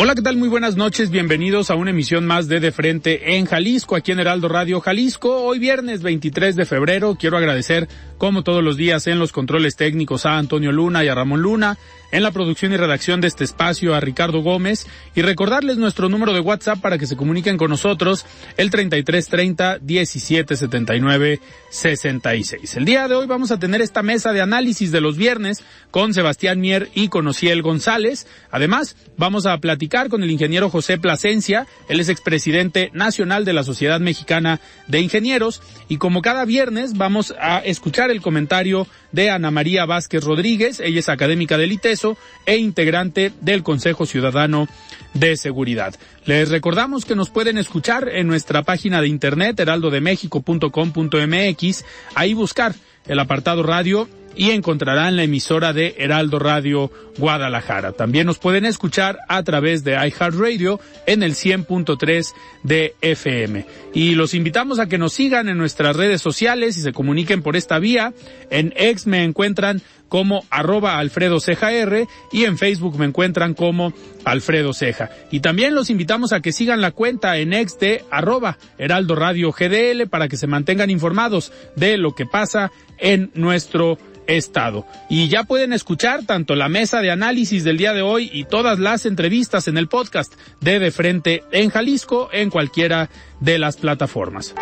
Hola, ¿qué tal? Muy buenas noches. Bienvenidos a una emisión más de De Frente en Jalisco, aquí en Heraldo Radio Jalisco. Hoy viernes 23 de febrero. Quiero agradecer, como todos los días, en los controles técnicos a Antonio Luna y a Ramón Luna, en la producción y redacción de este espacio a Ricardo Gómez y recordarles nuestro número de WhatsApp para que se comuniquen con nosotros, el 3330 1779 66. El día de hoy vamos a tener esta mesa de análisis de los viernes con Sebastián Mier y con Ociel González. Además, vamos a platicar con el ingeniero José Plasencia, él es expresidente nacional de la Sociedad Mexicana de Ingenieros y como cada viernes vamos a escuchar el comentario de Ana María Vázquez Rodríguez, ella es académica del ITESO e integrante del Consejo Ciudadano de Seguridad. Les recordamos que nos pueden escuchar en nuestra página de internet heraldodemexico.com.mx, ahí buscar el apartado radio y encontrarán la emisora de Heraldo Radio Guadalajara. También nos pueden escuchar a través de iHeartRadio en el 100.3 de FM. Y los invitamos a que nos sigan en nuestras redes sociales y se comuniquen por esta vía. En X me encuentran como arroba Alfredo Ceja R y en Facebook me encuentran como Alfredo Ceja. Y también los invitamos a que sigan la cuenta en X de arroba Heraldo Radio GDL para que se mantengan informados de lo que pasa en nuestro estado. Y ya pueden escuchar tanto la mesa de análisis del día de hoy y todas las entrevistas en el podcast de De Frente en Jalisco en cualquiera de las plataformas.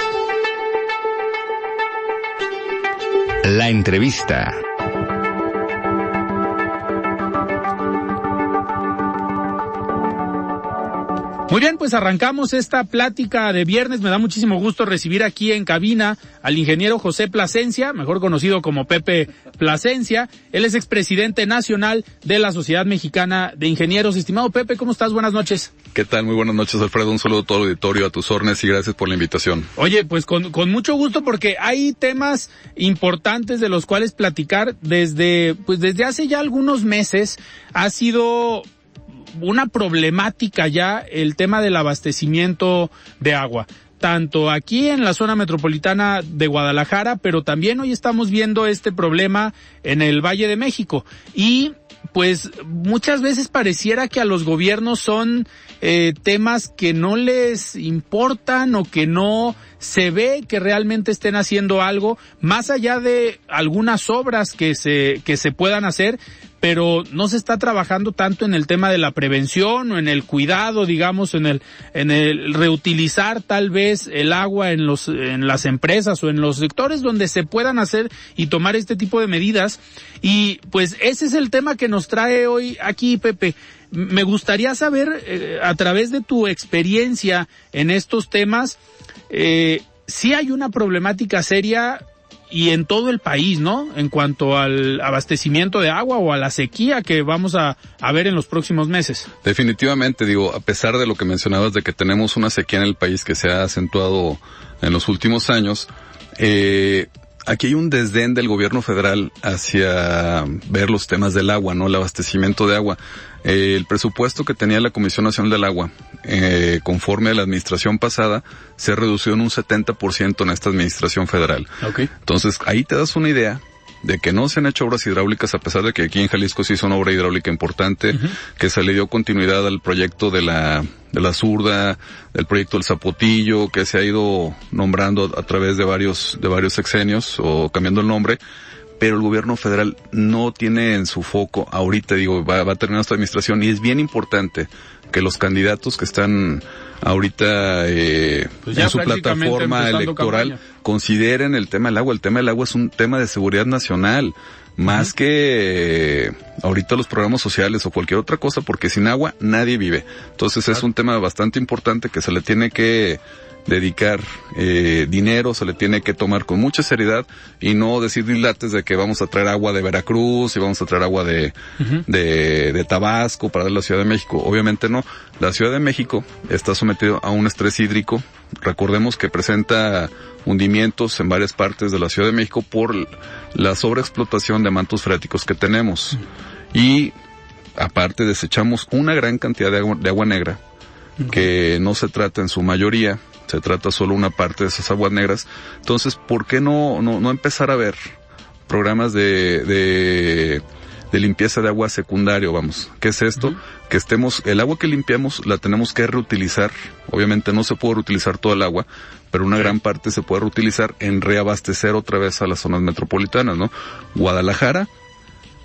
La entrevista. Muy bien, pues arrancamos esta plática de viernes. Me da muchísimo gusto recibir aquí en cabina al ingeniero José Plasencia, mejor conocido como Pepe Plasencia. Él es expresidente nacional de la Sociedad Mexicana de Ingenieros. Estimado Pepe, ¿cómo estás? Buenas noches. ¿Qué tal? Muy buenas noches, Alfredo. Un saludo a todo el auditorio, a tus órdenes y gracias por la invitación. Oye, pues con, con mucho gusto porque hay temas importantes de los cuales platicar desde, pues desde hace ya algunos meses. Ha sido una problemática ya el tema del abastecimiento de agua tanto aquí en la zona metropolitana de Guadalajara, pero también hoy estamos viendo este problema en el Valle de México. Y pues muchas veces pareciera que a los gobiernos son eh, temas que no les importan o que no se ve que realmente estén haciendo algo más allá de algunas obras que se que se puedan hacer pero no se está trabajando tanto en el tema de la prevención o en el cuidado, digamos, en el, en el reutilizar tal vez el agua en los, en las empresas o en los sectores donde se puedan hacer y tomar este tipo de medidas. Y pues ese es el tema que nos trae hoy aquí, Pepe. Me gustaría saber, eh, a través de tu experiencia en estos temas, eh, si hay una problemática seria y en todo el país, ¿no? En cuanto al abastecimiento de agua o a la sequía que vamos a, ver en los próximos meses. Definitivamente, digo, a pesar de lo que mencionabas de que tenemos una sequía en el país que se ha acentuado en los últimos años, eh, aquí hay un desdén del gobierno federal hacia ver los temas del agua, ¿no? El abastecimiento de agua. Eh, el presupuesto que tenía la Comisión Nacional del Agua, eh, conforme a la administración pasada, se redució en un 70% en esta administración federal. Okay. Entonces, ahí te das una idea de que no se han hecho obras hidráulicas a pesar de que aquí en Jalisco se hizo una obra hidráulica importante, uh -huh. que se le dio continuidad al proyecto de la de la zurda, del proyecto del Zapotillo, que se ha ido nombrando a través de varios de varios sexenios o cambiando el nombre, pero el gobierno federal no tiene en su foco, ahorita digo, va, va a terminar esta administración y es bien importante que los candidatos que están ahorita eh, Pues en su plataforma electoral campaña. consideren el tema del agua. El tema del agua es un tema de seguridad nacional, más que eh, ahorita los programas sociales o cualquier otra cosa, porque sin agua nadie vive. Entonces es un tema bastante importante que se le tiene que dedicar eh, dinero, se le tiene que tomar con mucha seriedad y no decir dilates de que vamos a traer agua de Veracruz y vamos a traer agua de, de, de Tabasco para la Ciudad de México. Obviamente no. La Ciudad de México está sometido a un estrés hídrico. Recordemos que presenta hundimientos en varias partes de la Ciudad de México por la sobreexplotación de mantos freáticos que tenemos. Y aparte desechamos una gran cantidad de agua, de agua negra que no se trata en su mayoría, se trata solo una parte de esas aguas negras. Entonces, ¿por qué no, no, no empezar a ver programas de, de, de limpieza de agua secundario, vamos? ¿Qué es esto? Que estemos, el agua que limpiamos la tenemos que reutilizar. Obviamente no se puede reutilizar toda el agua, pero una gran parte se puede reutilizar en reabastecer otra vez a las zonas metropolitanas, ¿no? Guadalajara,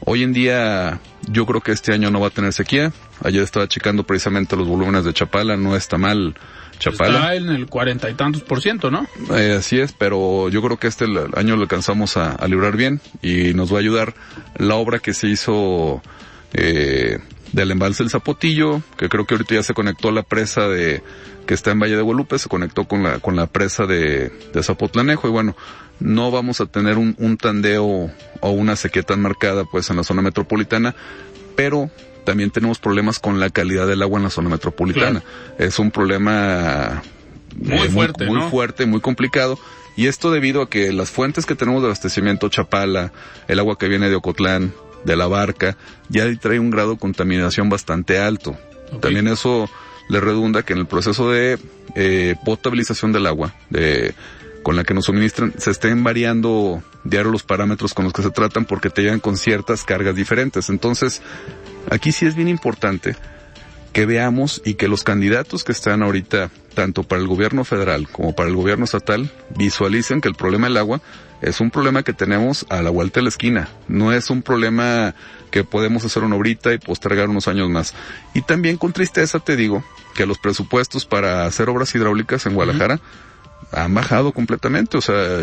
Hoy en día, yo creo que este año no va a tener sequía. Ayer estaba checando precisamente los volúmenes de Chapala, no está mal Chapala. Está en el cuarenta y tantos por ciento, ¿no? Eh, así es, pero yo creo que este año lo alcanzamos a, a librar bien y nos va a ayudar la obra que se hizo eh, del embalse del Zapotillo, que creo que ahorita ya se conectó a la presa de que está en Valle de Guadalupe, se conectó con la con la presa de, de Zapotlanejo y bueno, no vamos a tener un, un tandeo o una sequía tan marcada pues en la zona metropolitana, pero también tenemos problemas con la calidad del agua en la zona metropolitana. Es un problema Muy fuerte, muy ¿no? fuerte, muy complicado. Y esto debido a que las fuentes que tenemos de abastecimiento, Chapala, el agua que viene de Ocotlán, de la barca, ya trae un grado de contaminación bastante alto. También eso le redunda que en el proceso de eh, potabilización del agua, de con la que nos suministran, se estén variando diario los parámetros con los que se tratan porque te llegan con ciertas cargas diferentes. Entonces, aquí sí es bien importante que veamos y que los candidatos que están ahorita, tanto para el gobierno federal como para el gobierno estatal, visualicen que el problema del agua es un problema que tenemos a la vuelta de la esquina. No es un problema que podemos hacer una horita y postergar unos años más. Y también con tristeza te digo que los presupuestos para hacer obras hidráulicas en Guadalajara han bajado completamente. O sea,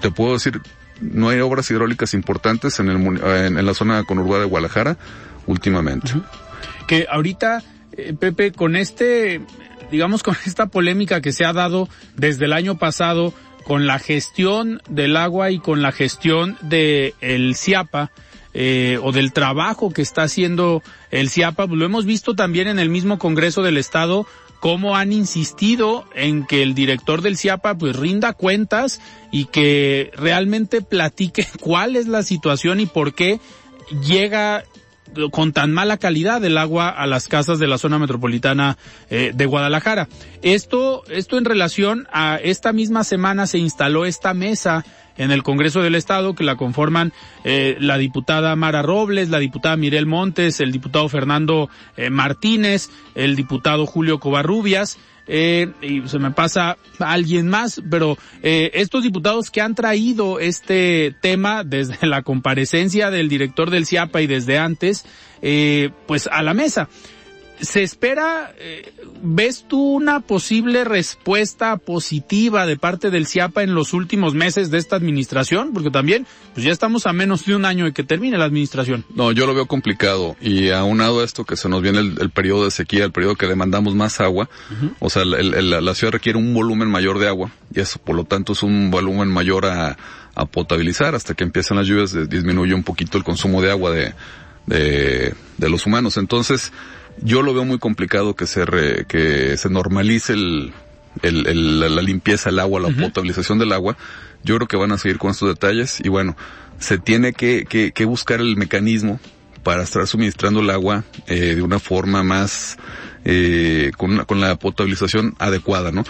te puedo decir, no hay obras hidráulicas importantes en, el, en, en la zona conurbada de Guadalajara últimamente. que ahorita, eh, Pepe, con este, digamos, con esta polémica que se ha dado desde el año pasado con la gestión del agua y con la gestión de el CIAPA, eh, o del trabajo que está haciendo el CIAPA, pues lo hemos visto también en el mismo Congreso del Estado, cómo han insistido en que el director del CIAPA pues rinda cuentas y que realmente platique cuál es la situación y por qué llega con tan mala calidad el agua a las casas de la zona metropolitana eh, de Guadalajara. Esto, esto en relación a esta misma semana se instaló esta mesa en el Congreso del Estado que la conforman eh, la diputada Mara Robles, la diputada Mirel Montes, el diputado Fernando eh, Martínez, el diputado Julio Covarrubias, eh, y se me pasa alguien más, pero eh, estos diputados que han traído este tema desde la comparecencia del director del CIAPA y desde antes, eh, pues a la mesa. ¿Se espera, eh, ves tú una posible respuesta positiva de parte del CIAPA en los últimos meses de esta administración? Porque también, pues ya estamos a menos de un año de que termine la administración. No, yo lo veo complicado y aunado a esto que se nos viene el, el periodo de sequía, el periodo que demandamos más agua, o sea, el- el- la ciudad requiere un volumen mayor de agua y eso por lo tanto es un volumen mayor a, a potabilizar hasta que empiezan las lluvias disminuye un poquito el consumo de agua de, de, de los humanos. Entonces, yo lo veo muy complicado que se re- que se normalice el, el, el- la, la limpieza del agua, la potabilización del agua. Yo creo que van a seguir con estos detalles y bueno, se tiene que, que, que buscar el mecanismo para estar suministrando el agua eh, de una forma más eh, con, con la potabilización adecuada, ¿no?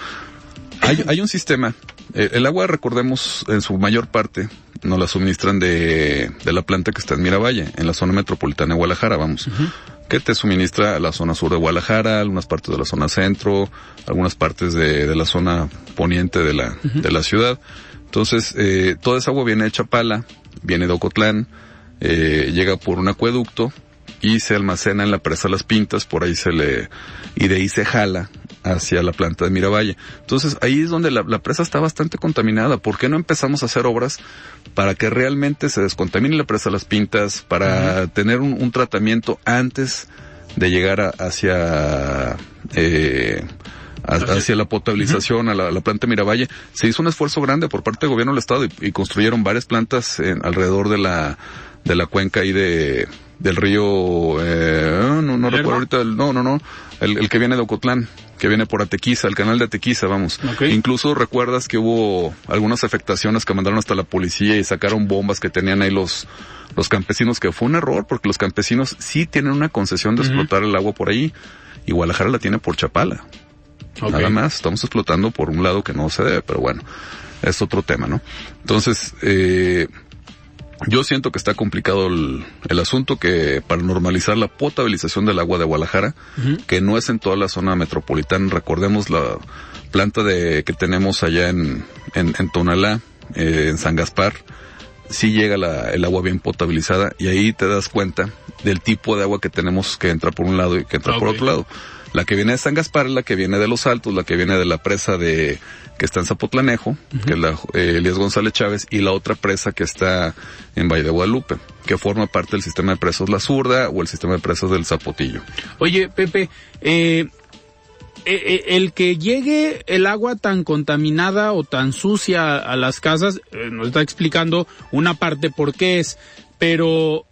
Hay, hay un sistema. Eh, el agua, recordemos, en su mayor parte nos la suministran de, de la planta que está en Miravalle, en la zona metropolitana de Guadalajara, vamos. Que te suministra a la zona sur de Guadalajara, algunas partes de la zona centro, algunas partes de, de la zona poniente de la, de la ciudad. Entonces, eh, toda esa agua viene de Chapala, viene de Ocotlán, eh, llega por un acueducto y se almacena en la presa Las Pintas, por ahí se le, y de ahí se jala hacia la planta de Miravalle. Entonces ahí es donde la, presa está bastante contaminada. ¿Por qué no empezamos a hacer obras para que realmente se descontamine la presa Las Pintas, para tener un, tratamiento antes de llegar hacia, eh, hacia la potabilización a la, planta Miravalle. Se hizo un esfuerzo grande por parte del gobierno del estado y, construyeron varias plantas en, alrededor de la, de la cuenca ahí de, del río, eh, no, no recuerdo ahorita, el, no, no, no, el, el, que viene de Ocotlán, que viene por Atequiza, el canal de Atequiza, vamos. Incluso recuerdas que hubo algunas afectaciones que mandaron hasta la policía y sacaron bombas que tenían ahí los, los campesinos, que fue un error porque los campesinos sí tienen una concesión de explotar el agua por ahí y Guadalajara la tiene por Chapala. Nada más, estamos explotando por un lado que no se debe, pero bueno, es otro tema, ¿no? Entonces, eh, yo siento que está complicado el, asunto que para normalizar la potabilización del agua de Guadalajara, que no es en toda la zona metropolitana, recordemos la planta de que tenemos allá en, en, Tonalá, eh, en San Gaspar, sí llega la, el agua bien potabilizada y ahí te das cuenta del tipo de agua que tenemos que entra por un lado y que entra por otro lado. La que viene de San Gaspar la que viene de Los Altos, la que viene de la presa de que está en Zapotlanejo, que es la eh, Elías González Chávez, y la otra presa que está en Valle de Guadalupe, que forma parte del sistema de presas La Zurda o el sistema de presas del Zapotillo. Oye, Pepe, eh, eh, el que llegue el agua tan contaminada o tan sucia a las casas, nos está explicando una parte por qué es, pero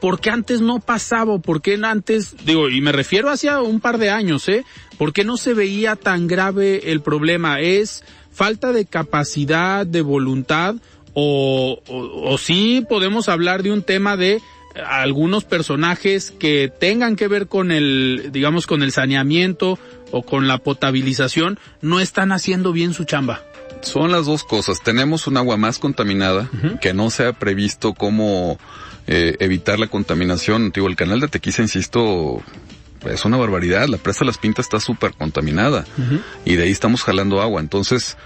¿por qué antes no pasaba? ¿Por qué antes, digo, y me refiero hacia un par de años, ¿eh? ¿Por qué no se veía tan grave el problema? ¿Es falta de capacidad, de voluntad? O, o, sí podemos hablar de un tema de algunos personajes que tengan que ver con el, digamos, con el saneamiento o con la potabilización, no están haciendo bien su chamba. Son las dos cosas. Tenemos un agua más contaminada que no se ha previsto cómo eh, evitar la contaminación. Digo, el canal de Tequiza, insisto, es una barbaridad. La presa de las Pintas está súper contaminada y de ahí estamos jalando agua. Entonces,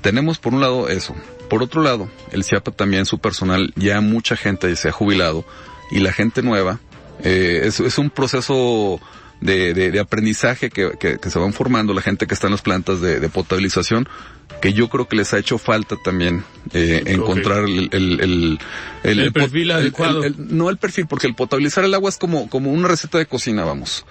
tenemos por un lado eso. Por otro lado, el CIAPA también, su personal, ya mucha gente se ha jubilado y la gente nueva, eh, es, es un proceso de, de, de aprendizaje que, que, que, se van formando la gente que está en las plantas de, de potabilización, que yo creo que les ha hecho falta también eh, encontrar el, el, el, el, perfil adecuado. no el perfil, porque el potabilizar el agua es como, como una receta de cocina, vamos.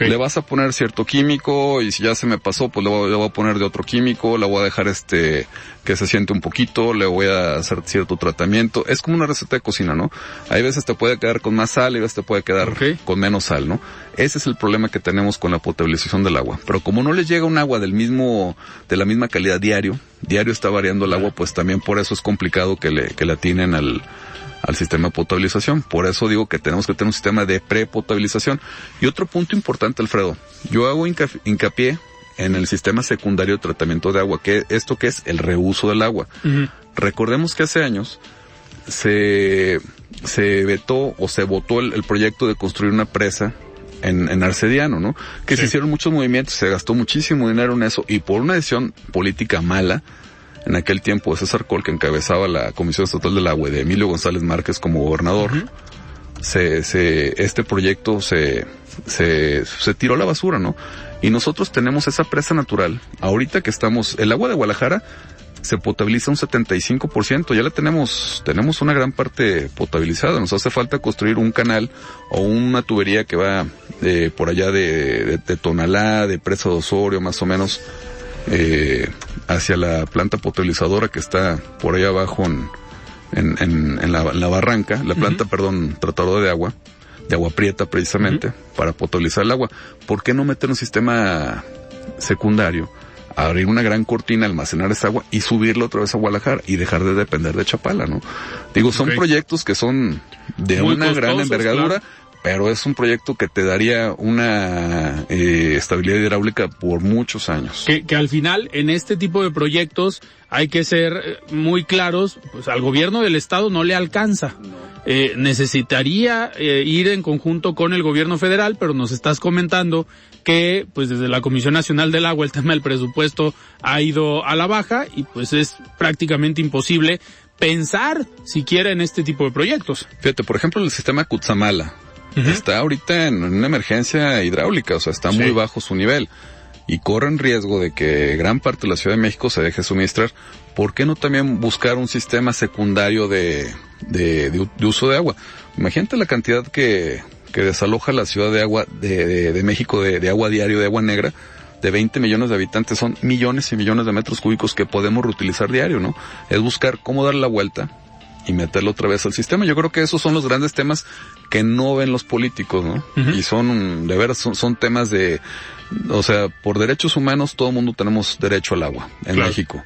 Le vas a poner cierto químico y si ya se me pasó, pues le voy, le voy, a poner de otro químico, la voy a dejar este que se siente un poquito, le voy a hacer cierto tratamiento. Es como una receta de cocina, ¿no? Hay veces te puede quedar con más sal y veces te puede quedar con menos sal, ¿no? Ese es el problema que tenemos con la potabilización del agua. Pero como no les llega un agua del mismo, de la misma calidad diario, diario está variando el agua, pues también por eso es complicado que le, que la tienen al, al sistema de potabilización. Por eso digo que tenemos que tener un sistema de prepotabilización. Y otro punto importante, Alfredo, yo hago hincapié en el sistema secundario de tratamiento de agua, que esto que es el reuso del agua. Recordemos que hace años se, se vetó o se votó el, proyecto de construir una presa en, en Arcediano, ¿no? Que se hicieron muchos movimientos, se gastó muchísimo dinero en eso y por una decisión política mala, en aquel tiempo de César Col, que encabezaba la Comisión Estatal del Agua, de Emilio González Márquez como gobernador, se, se, este proyecto se, se, se tiró a la basura, ¿no? Y nosotros tenemos esa presa natural. Ahorita que estamos, el agua de Guadalajara se potabiliza un 75%, ya la tenemos, tenemos una gran parte potabilizada, nos hace falta construir un canal o una tubería que va eh, por allá de, de, Tonalá, de Presa de Osorio, más o menos, eh, hacia la planta potabilizadora que está por ahí abajo en, en, en, la, barranca, la planta, perdón, tratadora de agua, de agua prieta precisamente, para potabilizar el agua. ¿Por qué no meter un sistema secundario? Abrir una gran cortina, almacenar esa agua y subirla otra vez a Guadalajara y dejar de depender de Chapala, ¿no? Digo, son proyectos que son de una gran envergadura, pero es un proyecto que te daría una eh, estabilidad hidráulica por muchos años. Que, que al final, en este tipo de proyectos, hay que ser eh, muy claros, pues al gobierno del estado no le alcanza. Eh, necesitaría eh, ir en conjunto con el gobierno federal, pero nos estás comentando que pues desde la Comisión Nacional del Agua el tema del presupuesto ha ido a la baja y pues es prácticamente imposible pensar siquiera en este tipo de proyectos. Fíjate, por ejemplo, el sistema Cutzamala está ahorita en una emergencia hidráulica, o sea, está muy bajo su nivel y corren riesgo de que gran parte de la Ciudad de México se deje suministrar. ¿Por qué no también buscar un sistema secundario de, de, de, uso de agua? Imagínate la cantidad que, que desaloja la Ciudad de Agua de, de México de, de agua diario, de agua negra de 20 millones de habitantes son millones y millones de metros cúbicos que podemos reutilizar diario, ¿no? Es buscar cómo dar la vuelta y meterlo otra vez al sistema. Yo creo que esos son los grandes temas que no ven los políticos, ¿no? Y son, de veras, son, son, temas de, o sea, por derechos humanos todo el mundo tenemos derecho al agua en México.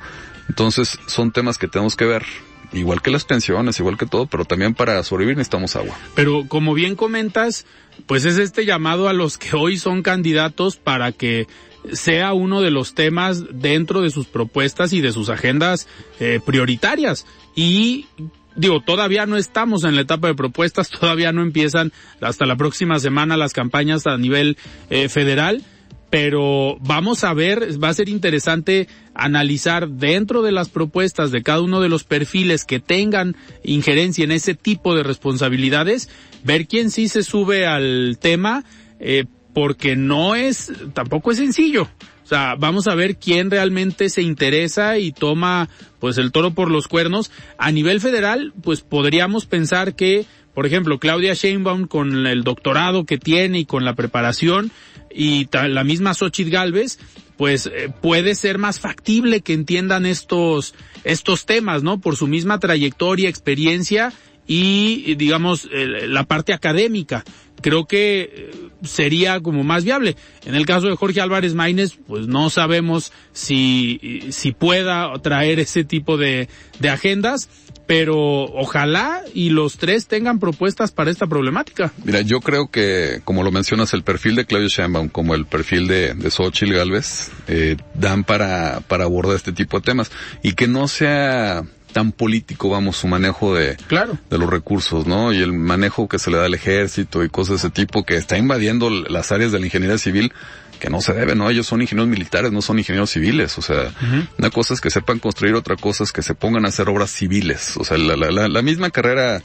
Entonces, son temas que tenemos que ver igual que las pensiones, igual que todo, pero también para sobrevivir necesitamos agua. Pero como bien comentas, pues es este llamado a los que hoy son candidatos para que sea uno de los temas dentro de sus propuestas y de sus agendas eh, prioritarias. Y digo, todavía no estamos en la etapa de propuestas, todavía no empiezan hasta la próxima semana las campañas a nivel eh, federal, pero vamos a ver, va a ser interesante analizar dentro de las propuestas de cada uno de los perfiles que tengan injerencia en ese tipo de responsabilidades, ver quién sí se sube al tema, eh, porque no es, tampoco es sencillo. O sea, vamos a ver quién realmente se interesa y toma pues el toro por los cuernos. A nivel federal, pues podríamos pensar que, por ejemplo, Claudia Sheinbaum con el doctorado que tiene y con la preparación y la misma Xochitl Galvez, pues eh, puede ser más factible que entiendan estos estos temas, ¿no? Por su misma trayectoria, experiencia y digamos la parte académica creo que eh, sería como más viable. En el caso de Jorge Álvarez Maínez, pues no sabemos si, si pueda traer ese tipo de, de agendas, pero ojalá y los tres tengan propuestas para esta problemática. Mira, yo creo que, como lo mencionas, el perfil de Claudio Sheinbaum como el perfil de, de Xochitl Galvez, eh, dan para, para abordar este tipo de temas y que no sea tan político, vamos, su manejo de, claro. de los recursos, ¿no? Y el manejo que se le da al ejército y cosas de ese tipo que está invadiendo las áreas de la ingeniería civil que no se debe, ¿no? Ellos son ingenieros militares, no son ingenieros civiles, o sea, una cosa es que sepan construir, otra cosa es que se pongan a hacer obras civiles, o sea, la, la, la misma carrera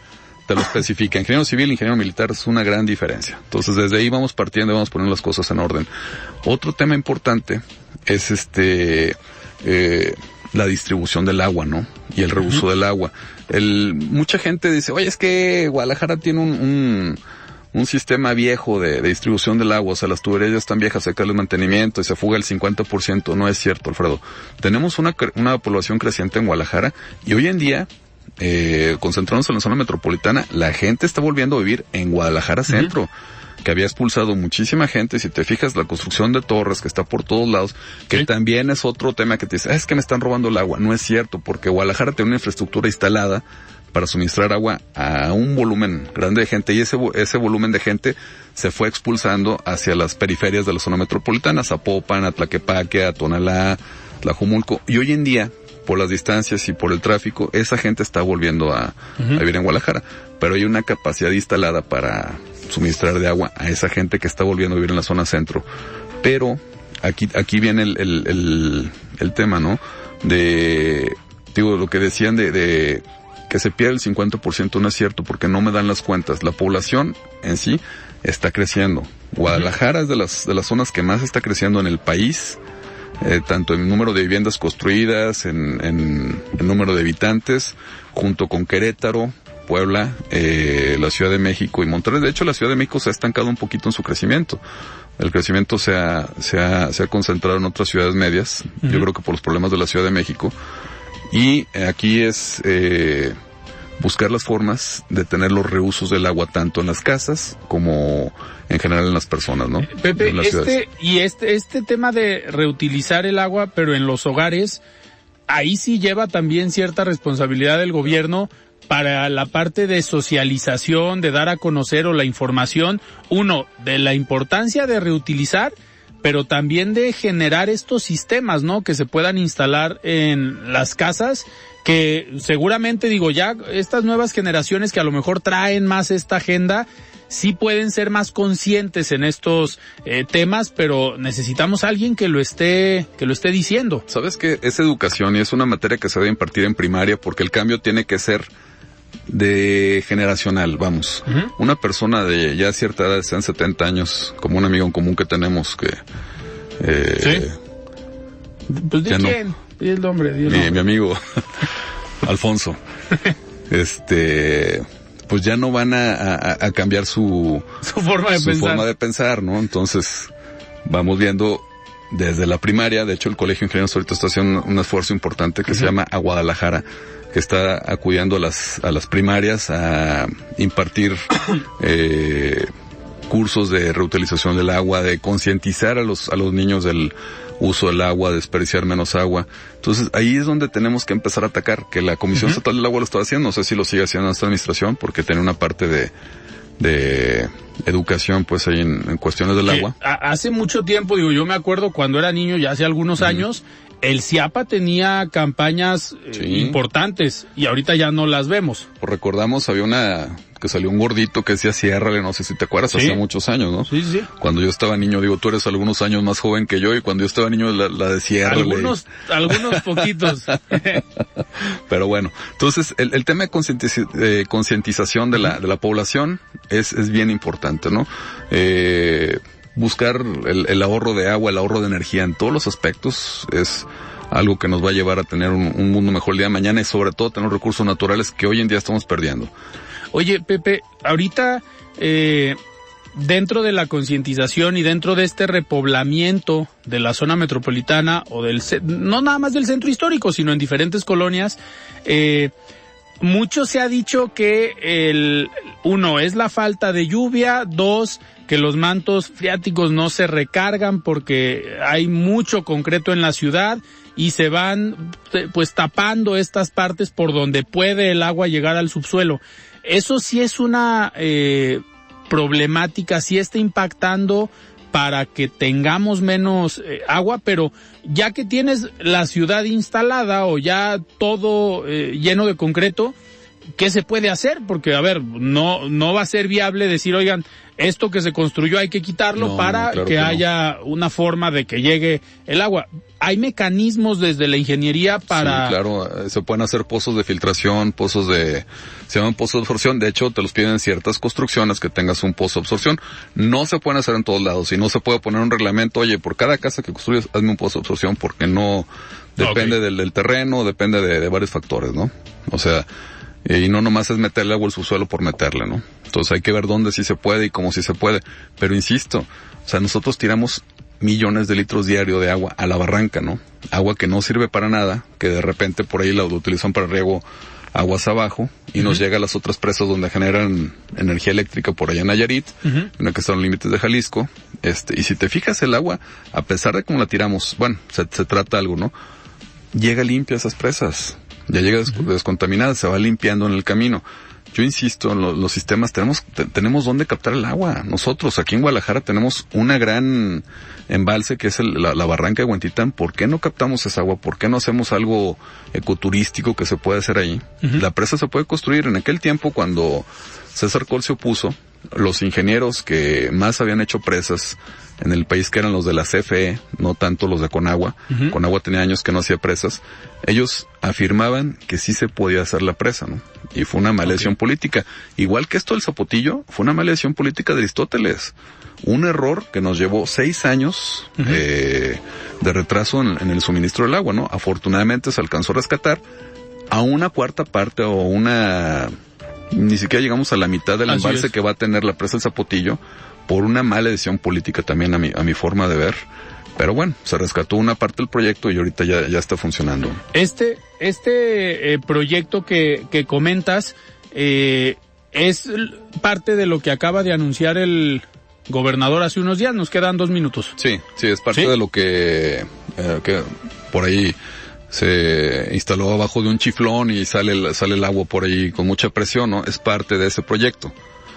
te lo especifica. Ingeniero civil, ingeniero militar es una gran diferencia. Entonces desde ahí vamos partiendo y vamos poniendo las cosas en orden. Otro tema importante es este, eh, la distribución del agua, ¿no? Y el reuso del agua. El, mucha gente dice, oye, es que Guadalajara tiene un, un, un sistema viejo de, de, distribución del agua, o sea, las tuberías ya están viejas, hay que darle mantenimiento y se fuga el 50%. No es cierto, Alfredo. Tenemos una, una población creciente en Guadalajara y hoy en día eh, concentrándonos en la zona metropolitana, la gente está volviendo a vivir en Guadalajara Centro. Uh -huh que había expulsado muchísima gente, si te fijas la construcción de torres que está por todos lados, que ¿Sí? también es otro tema que te dice, ah, es que me están robando el agua. No es cierto, porque Guadalajara tiene una infraestructura instalada para suministrar agua a un volumen grande de gente y ese, ese volumen de gente se fue expulsando hacia las periferias de la zona metropolitana, Zapopan, Atlaquepaque, Atonalá, Tlajumulco. Y hoy en día, por las distancias y por el tráfico, esa gente está volviendo a, uh -huh. a vivir en Guadalajara. Pero hay una capacidad instalada para suministrar de agua a esa gente que está volviendo a vivir en la zona centro. Pero aquí, aquí viene el, el, el, el tema, ¿no? De, digo, lo que decían de, de que se pierde el 50% no es cierto porque no me dan las cuentas. La población en sí está creciendo. Guadalajara es de las, de las zonas que más está creciendo en el país. Eh, tanto en número de viviendas construidas, en, en, en número de habitantes, junto con Querétaro, Puebla, eh, la Ciudad de México y Monterrey. De hecho, la Ciudad de México se ha estancado un poquito en su crecimiento. El crecimiento se ha, se ha, se ha concentrado en otras ciudades medias. Uh -huh. Yo creo que por los problemas de la Ciudad de México. Y aquí es eh, buscar las formas de tener los reusos del agua tanto en las casas como en general en las personas, ¿no? Pepe, este, y este, este tema de reutilizar el agua, pero en los hogares, ahí sí lleva también cierta responsabilidad del gobierno para la parte de socialización, de dar a conocer o la información, uno, de la importancia de reutilizar, pero también de generar estos sistemas, ¿no? Que se puedan instalar en las casas, que seguramente digo ya, estas nuevas generaciones que a lo mejor traen más esta agenda, sí pueden ser más conscientes en estos eh, temas, pero necesitamos a alguien que lo esté, que lo esté diciendo. Sabes que es educación y es una materia que se debe impartir en primaria porque el cambio tiene que ser de generacional, vamos. Una persona de ya cierta edad, sean 70 años, como un amigo en común que tenemos que... Eh, ¿Sí? Pues di ya no. quién, di el nombre, di el mi, nombre. mi amigo Alfonso, este, pues ya no van a, a- a cambiar su, Su forma de su pensar. forma de pensar, ¿no? Entonces, vamos viendo desde la primaria, de hecho el Colegio de Ingenieros ahorita está haciendo un esfuerzo importante que se llama A Guadalajara, está acudiendo a las, a las primarias a impartir eh, cursos de reutilización del agua, de concientizar a los, a los niños del uso del agua, de desperdiciar menos agua. Entonces ahí es donde tenemos que empezar a atacar, que la Comisión Estatal del Agua lo está haciendo, no sé si lo sigue haciendo esta administración, porque tiene una parte de, de educación pues ahí en, en cuestiones del agua. hace mucho tiempo, digo, yo me acuerdo cuando era niño, ya hace algunos años, el CIAPA tenía campañas eh, importantes y ahorita ya no las vemos. Pues recordamos, había una que salió un gordito que decía ciérrale, no sé si te acuerdas, Sí. hace muchos años, ¿no? Sí, sí, sí. Cuando yo estaba niño, digo, tú eres algunos años más joven que yo y cuando yo estaba niño la, la de ciérrale. Algunos, algunos poquitos. Pero bueno, entonces el, el tema de eh, concientización de la, de la población es, es bien importante, ¿no? Eh, buscar el, el ahorro de agua, el ahorro de energía en todos los aspectos es algo que nos va a llevar a tener un, un mundo mejor el día de mañana y sobre todo tener recursos naturales que hoy en día estamos perdiendo. Oye, Pepe, ahorita, eh, dentro de la concientización y dentro de este repoblamiento de la zona metropolitana o del, no nada más del centro histórico, sino en diferentes colonias, eh, mucho se ha dicho que el, uno, es la falta de lluvia, dos, que los mantos freáticos no se recargan porque hay mucho concreto en la ciudad y se van pues tapando estas partes por donde puede el agua llegar al subsuelo. Eso sí es una eh, problemática, sí está impactando para que tengamos menos eh, agua, pero ya que tienes la ciudad instalada o ya todo eh, lleno de concreto, ¿qué se puede hacer? Porque, a ver, no, no va a ser viable decir, oigan, esto que se construyó hay que quitarlo No, para claro que, que no. haya una forma de que llegue el agua. Hay mecanismos desde la ingeniería para... Sí, claro, eh, se pueden hacer pozos de filtración, pozos de, se llaman pozos de absorción, de hecho te los piden en ciertas construcciones que tengas un pozo de absorción. No se pueden hacer en todos lados y no se puede poner un reglamento, oye, por cada casa que construyes, hazme un pozo de absorción porque no, depende del, del terreno, depende de, de varios factores, ¿no? O sea, eh, y no nomás es meterle agua al subsuelo por meterle, ¿no? Entonces hay que ver dónde sí se puede y cómo sí se puede. Pero insisto, o sea, nosotros tiramos millones de litros diario de agua a la barranca, ¿no? Agua que no sirve para nada, que de repente por ahí la utilizan para riego aguas abajo y nos llega a las otras presas donde generan energía eléctrica por allá en Nayarit, una que está en los límites de Jalisco. Este, y si te fijas el agua, a pesar de cómo la tiramos, bueno, se, se trata algo, ¿no? llega limpia a esas presas. Ya llega des- descontaminada, se va limpiando en el camino. Yo insisto, lo- los sistemas tenemos, te- tenemos dónde captar el agua. Nosotros aquí en Guadalajara tenemos una gran embalse que es el- la, la barranca de Huentitán. ¿Por qué no captamos esa agua? ¿Por qué no hacemos algo ecoturístico que se puede hacer ahí? La presa se puede construir. En aquel tiempo cuando César Col se opuso, los ingenieros que más habían hecho presas en el país, que eran los de la CFE, no tanto los de Conagua, Conagua tenía años que no hacía presas, ellos afirmaban que sí se podía hacer la presa, ¿no? Y fue una maldición política. Igual que esto del Zapotillo, fue una maldición política de Aristóteles. Un error que nos llevó seis años eh, de retraso en, en el suministro del agua, ¿no? Afortunadamente se alcanzó a rescatar a una cuarta parte o una ni siquiera llegamos a la mitad del Así embalse es. que va a tener la presa del Zapotillo por una mala decisión política también a mi, a mi forma de ver. Pero bueno, se rescató una parte del proyecto y ahorita ya, ya está funcionando. Este, este eh, proyecto que, que comentas eh, es parte de lo que acaba de anunciar el gobernador hace unos días. Nos quedan dos minutos. Sí, sí, es parte ¿Sí? de lo que, eh, que por ahí se instaló abajo de un chiflón y sale el, sale el agua por ahí con mucha presión, ¿no? Es parte de ese proyecto.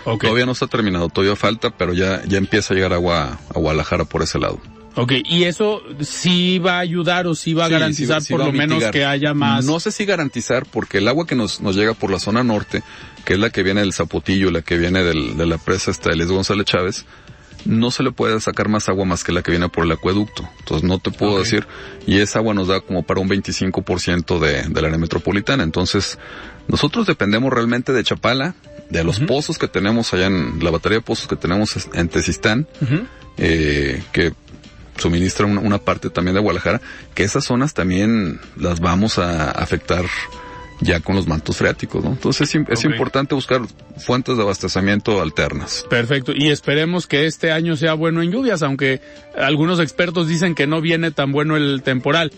Ok. Todavía no está terminado, todavía falta, pero ya, ya empieza a llegar agua a Guadalajara por ese lado. Ok, y eso sí va a ayudar o sí va a garantizar por lo menos que haya más. No sé si garantizar porque el agua que nos, nos llega por la zona norte, que es la que viene del Zapotillo, la que viene del, de la presa hasta Elias González Chávez, no se le puede sacar más agua más que la que viene por el acueducto. Entonces no te puedo decir, y esa agua nos da como para un 25% de, del área metropolitana. Entonces, nosotros dependemos realmente de Chapala, de los pozos que tenemos allá en la batería de pozos que tenemos en Tezistán, eh, que suministra una, parte también de Guadalajara, que esas zonas también las vamos a afectar ya con los mantos freáticos, ¿no? Entonces es, importante buscar fuentes de abastecimiento alternas. Perfecto, y esperemos que este año sea bueno en lluvias, aunque algunos expertos dicen que no viene tan bueno el temporal.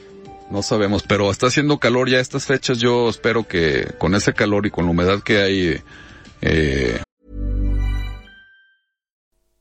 No sabemos, pero está haciendo calor ya estas fechas, yo espero que con ese calor y con la humedad que hay, eh,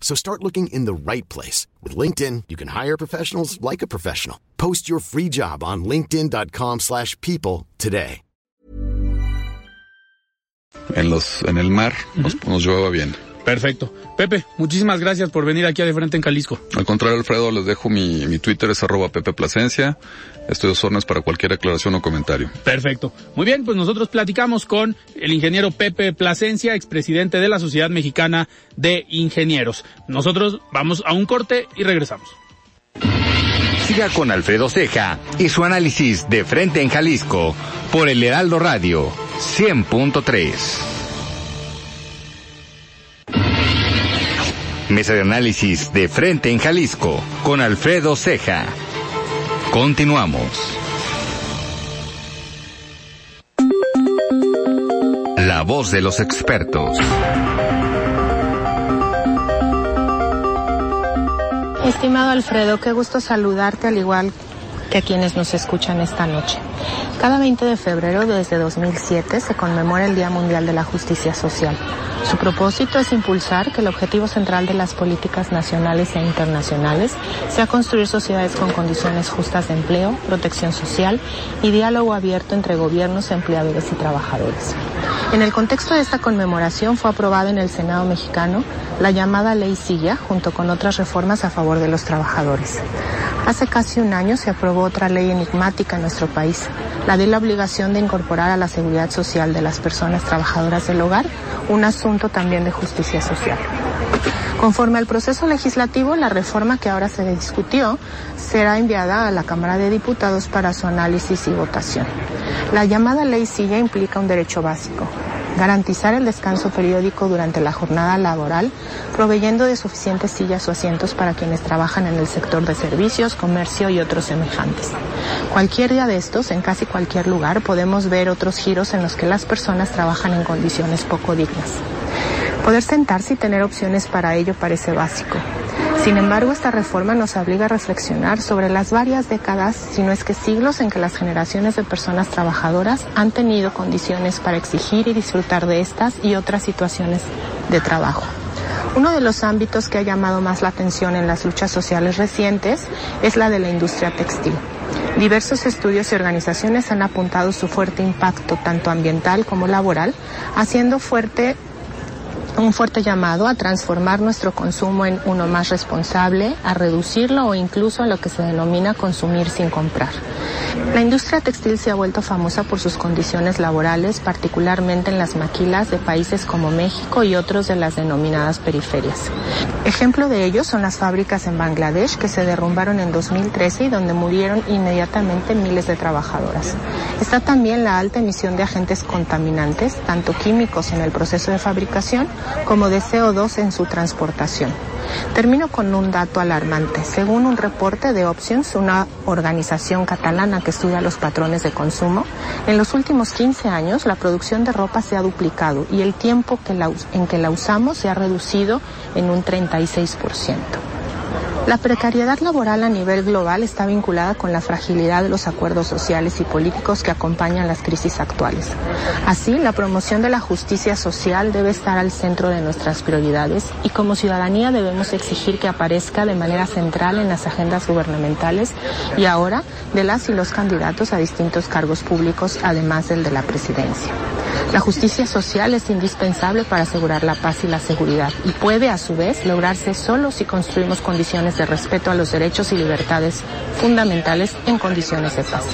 So start looking in the right place. With LinkedIn, you can hire professionals like a professional. Post your free job on linkedin.com slash people today. En, los, en el mar nos, nos llevaba bien. Perfecto. Pepe, muchísimas gracias por venir aquí a De Frente en Jalisco. Al contrario, Alfredo, les dejo mi, mi Twitter, es arroba Pepe Plasencia. Estoy de órdenes para cualquier aclaración o comentario. Perfecto. Muy bien, pues nosotros platicamos con el ingeniero Pepe Plasencia, expresidente de la Sociedad Mexicana de Ingenieros. Nosotros vamos a un corte y regresamos. Siga con Alfredo Ceja y su análisis de frente en Jalisco por el Heraldo Radio 100.3. Mesa de análisis de frente en Jalisco con Alfredo Ceja. Continuamos. La voz de los expertos. Estimado Alfredo, qué gusto saludarte al igual a quienes nos escuchan esta noche. Cada 20 de febrero desde 2007 se conmemora el Día Mundial de la Justicia Social. Su propósito es impulsar que el objetivo central de las políticas nacionales e internacionales sea construir sociedades con condiciones justas de empleo, protección social y diálogo abierto entre gobiernos, empleadores y trabajadores. En el contexto de esta conmemoración fue aprobada en el Senado mexicano la llamada Ley Silla junto con otras reformas a favor de los trabajadores. Hace casi un año se aprobó otra ley enigmática en nuestro país, la de la obligación de incorporar a la seguridad social de las personas trabajadoras del hogar un asunto también de justicia social. Conforme al proceso legislativo, la reforma que ahora se discutió será enviada a la Cámara de Diputados para su análisis y votación. La llamada ley silla implica un derecho básico, garantizar el descanso periódico durante la jornada laboral, proveyendo de suficientes sillas o asientos para quienes trabajan en el sector de servicios, comercio y otros semejantes. Cualquier día de estos, en casi cualquier lugar, podemos ver otros giros en los que las personas trabajan en condiciones poco dignas. Poder sentarse y tener opciones para ello parece básico. Sin embargo, esta reforma nos obliga a reflexionar sobre las varias décadas, si no es que siglos, en que las generaciones de personas trabajadoras han tenido condiciones para exigir y disfrutar de estas y otras situaciones de trabajo. Uno de los ámbitos que ha llamado más la atención en las luchas sociales recientes es la de la industria textil. Diversos estudios y organizaciones han apuntado su fuerte impacto tanto ambiental como laboral, haciendo fuerte un fuerte llamado a transformar nuestro consumo en uno más responsable, a reducirlo o incluso a lo que se denomina consumir sin comprar. La industria textil se ha vuelto famosa por sus condiciones laborales, particularmente en las maquilas de países como México y otros de las denominadas periferias. Ejemplo de ello son las fábricas en Bangladesh que se derrumbaron en 2013 y donde murieron inmediatamente miles de trabajadoras. Está también la alta emisión de agentes contaminantes, tanto químicos en el proceso de fabricación como de CO2 en su transportación. Termino con un dato alarmante. Según un reporte de Options, una organización catalana que estudia los patrones de consumo, en los últimos 15 años la producción de ropa se ha duplicado y el tiempo en que la usamos se ha reducido en un 36%. La precariedad laboral a nivel global está vinculada con la fragilidad de los acuerdos sociales y políticos que acompañan las crisis actuales. Así, la promoción de la justicia social debe estar al centro de nuestras prioridades y como ciudadanía debemos exigir que aparezca de manera central en las agendas gubernamentales y ahora de las y los candidatos a distintos cargos públicos, además del de la presidencia. La justicia social es indispensable para asegurar la paz y la seguridad y puede a su vez lograrse solo si construimos condiciones de respeto a los derechos y libertades fundamentales en condiciones de paz.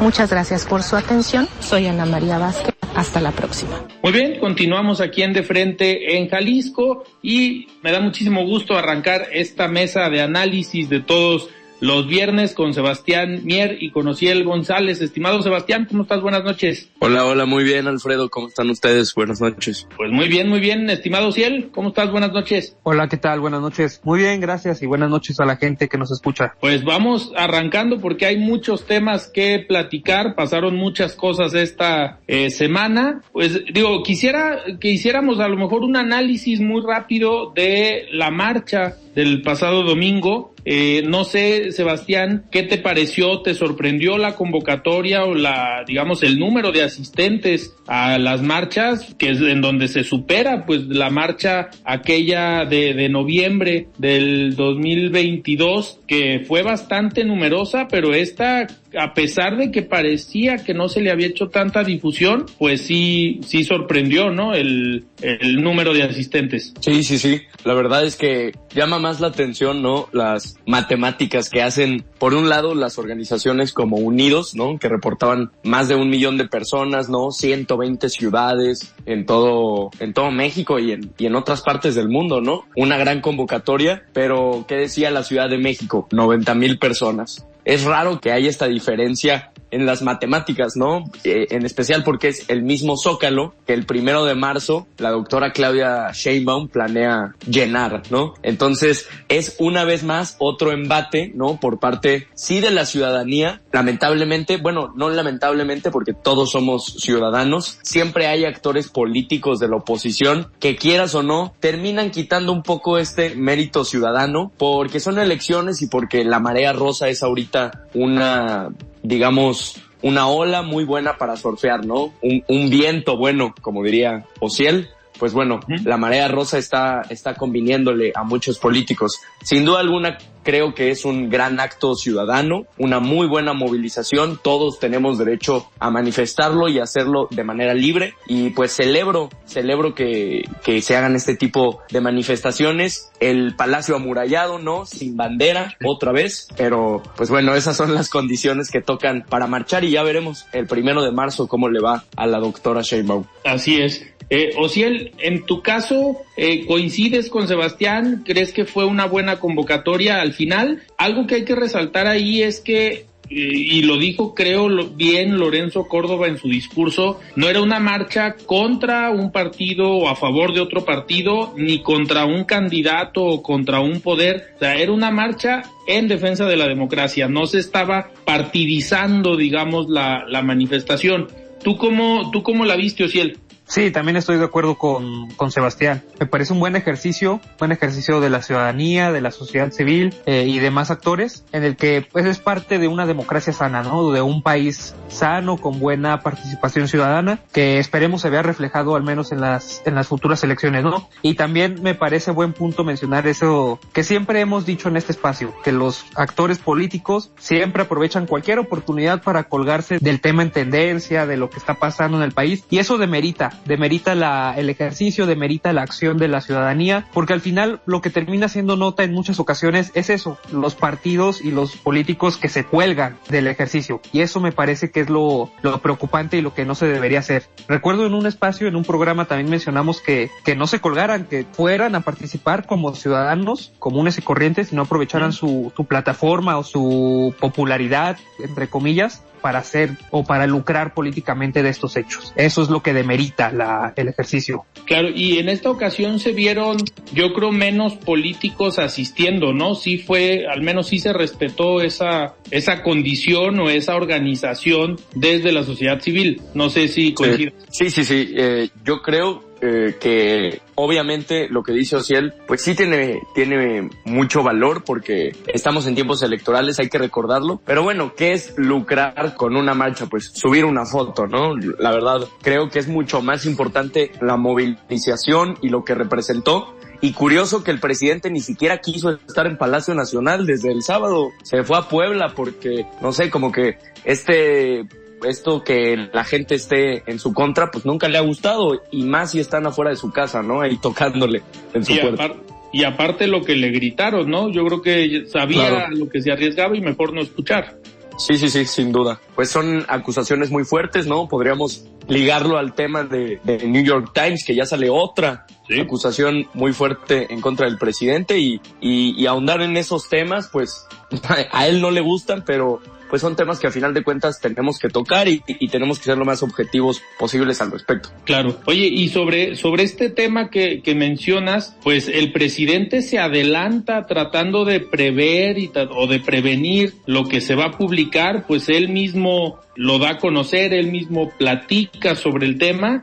Muchas gracias por su atención. Soy Ana María Vázquez. Hasta la próxima. Muy bien, continuamos aquí en De Frente en Jalisco y me da muchísimo gusto arrancar esta mesa de análisis de todos los viernes con Sebastián Mier y con Ociel González. Estimado Sebastián, ¿cómo estás? Buenas noches. Hola, hola, muy bien, Alfredo. ¿Cómo están ustedes? Buenas noches. Pues muy bien, muy bien. Estimado Ociel, ¿cómo estás? Buenas noches. Hola, ¿qué tal? Buenas noches. Muy bien, gracias y buenas noches a la gente que nos escucha. Pues vamos arrancando porque hay muchos temas que platicar. Pasaron muchas cosas esta eh, semana. Pues digo, quisiera que hiciéramos a lo mejor un análisis muy rápido de la marcha del pasado domingo. Eh, no sé, Sebastián, ¿qué te pareció? ¿Te sorprendió la convocatoria o la, digamos, el número de asistentes a las marchas, que es en donde se supera, pues, la marcha aquella de, de noviembre del 2022, que fue bastante numerosa, pero esta a pesar de que parecía que no se le había hecho tanta difusión, pues sí, sí sorprendió, ¿no? El, el número de asistentes. Sí, sí, sí. La verdad es que llama más la atención, ¿no? Las matemáticas que hacen, por un lado, las organizaciones como Unidos, ¿no? Que reportaban más de un millón de personas, ¿no? 120 ciudades en todo, en todo México y en, y en otras partes del mundo, ¿no? Una gran convocatoria, pero ¿qué decía la Ciudad de México? 90 mil personas es raro que haya esta diferencia en las matemáticas, ¿no? Eh, en especial porque es el mismo zócalo que el primero de marzo la doctora Claudia Sheinbaum planea llenar, ¿no? Entonces es una vez más otro embate, ¿no? Por parte sí de la ciudadanía, lamentablemente, bueno, no lamentablemente porque todos somos ciudadanos, siempre hay actores políticos de la oposición que quieras o no terminan quitando un poco este mérito ciudadano porque son elecciones y porque la marea rosa es ahorita una digamos, una ola muy buena para surfear, ¿no? Un, un viento bueno, como diría Ociel. Pues bueno, la marea rosa está, está conviniéndole a muchos políticos. Sin duda alguna, creo que es un gran acto ciudadano, una muy buena movilización. Todos tenemos derecho a manifestarlo y hacerlo de manera libre. Y pues celebro, celebro que, que se hagan este tipo de manifestaciones. El palacio amurallado, ¿no? Sin bandera, otra vez. Pero pues bueno, esas son las condiciones que tocan para marchar y ya veremos el primero de marzo cómo le va a la doctora Sheinbaum. Así es. Eh, Ociel, en tu caso, eh, ¿coincides con Sebastián? ¿Crees que fue una buena convocatoria al final? Algo que hay que resaltar ahí es que eh, y lo dijo creo bien Lorenzo Córdoba en su discurso, no era una marcha contra un partido o a favor de otro partido, ni contra un candidato o contra un poder, o sea, era una marcha en defensa de la democracia, no se estaba partidizando, digamos, la, la manifestación. ¿Tú cómo, tú cómo la viste, Ociel? Sí, también estoy de acuerdo con, con Sebastián. Me parece un buen ejercicio, buen ejercicio de la ciudadanía, de la sociedad civil eh, y demás actores, en el que pues es parte de una democracia sana, ¿no? De un país sano, con buena participación ciudadana, que esperemos se vea reflejado al menos en las, en las futuras elecciones, ¿no? Y también me parece buen punto mencionar eso que siempre hemos dicho en este espacio, que los actores políticos siempre aprovechan cualquier oportunidad para colgarse del tema en tendencia, de lo que está pasando en el país, y eso demerita, demerita la, el ejercicio, demerita la acción de la ciudadanía, porque al final lo que termina siendo nota en muchas ocasiones es eso, los partidos y los políticos que se cuelgan del ejercicio, y eso me parece que es lo, lo preocupante y lo que no se debería hacer. Recuerdo en un espacio, en un programa también mencionamos que, que no se colgaran, que fueran a participar como ciudadanos comunes y corrientes y no aprovecharan su, su plataforma o su popularidad, entre comillas, para hacer o para lucrar políticamente de estos hechos. Eso es lo que demerita la, el ejercicio. Claro, y en esta ocasión se vieron, yo creo, menos políticos asistiendo, ¿no? Sí fue, al menos sí se respetó esa, esa condición o esa organización desde la sociedad civil. No sé si coincide. Sí, sí, sí. Eh, yo creo eh, que obviamente lo que dice Ociel, pues sí tiene, tiene mucho valor porque estamos en tiempos electorales, hay que recordarlo. Pero bueno, ¿qué es lucrar con una marcha? Pues subir una foto, ¿no? La verdad, creo que es mucho más importante la movilización y lo que representó. Y curioso que el presidente ni siquiera quiso estar en Palacio Nacional desde el sábado. Se fue a Puebla porque, no sé, como que este esto que la gente esté en su contra, pues nunca le ha gustado, y más si están afuera de su casa, ¿no? Ahí tocándole en su y, apar- y aparte lo que le gritaron, ¿no? Yo creo que sabía Claro. lo que se arriesgaba y mejor no escuchar. Sí, sí, sí, sin duda. Pues son acusaciones muy fuertes, ¿no? Podríamos ligarlo al tema de, de New York Times, que ya sale otra acusación muy fuerte en contra del presidente y, y, y ahondar en esos temas, pues a él no le gustan, pero pues son temas que a final de cuentas tenemos que tocar y, tenemos que ser lo más objetivos posibles al respecto. Claro. Oye, y sobre, sobre este tema que, que mencionas, pues el presidente se adelanta tratando de prever y, o de prevenir lo que se va a publicar, pues él mismo lo da a conocer, él mismo platica sobre el tema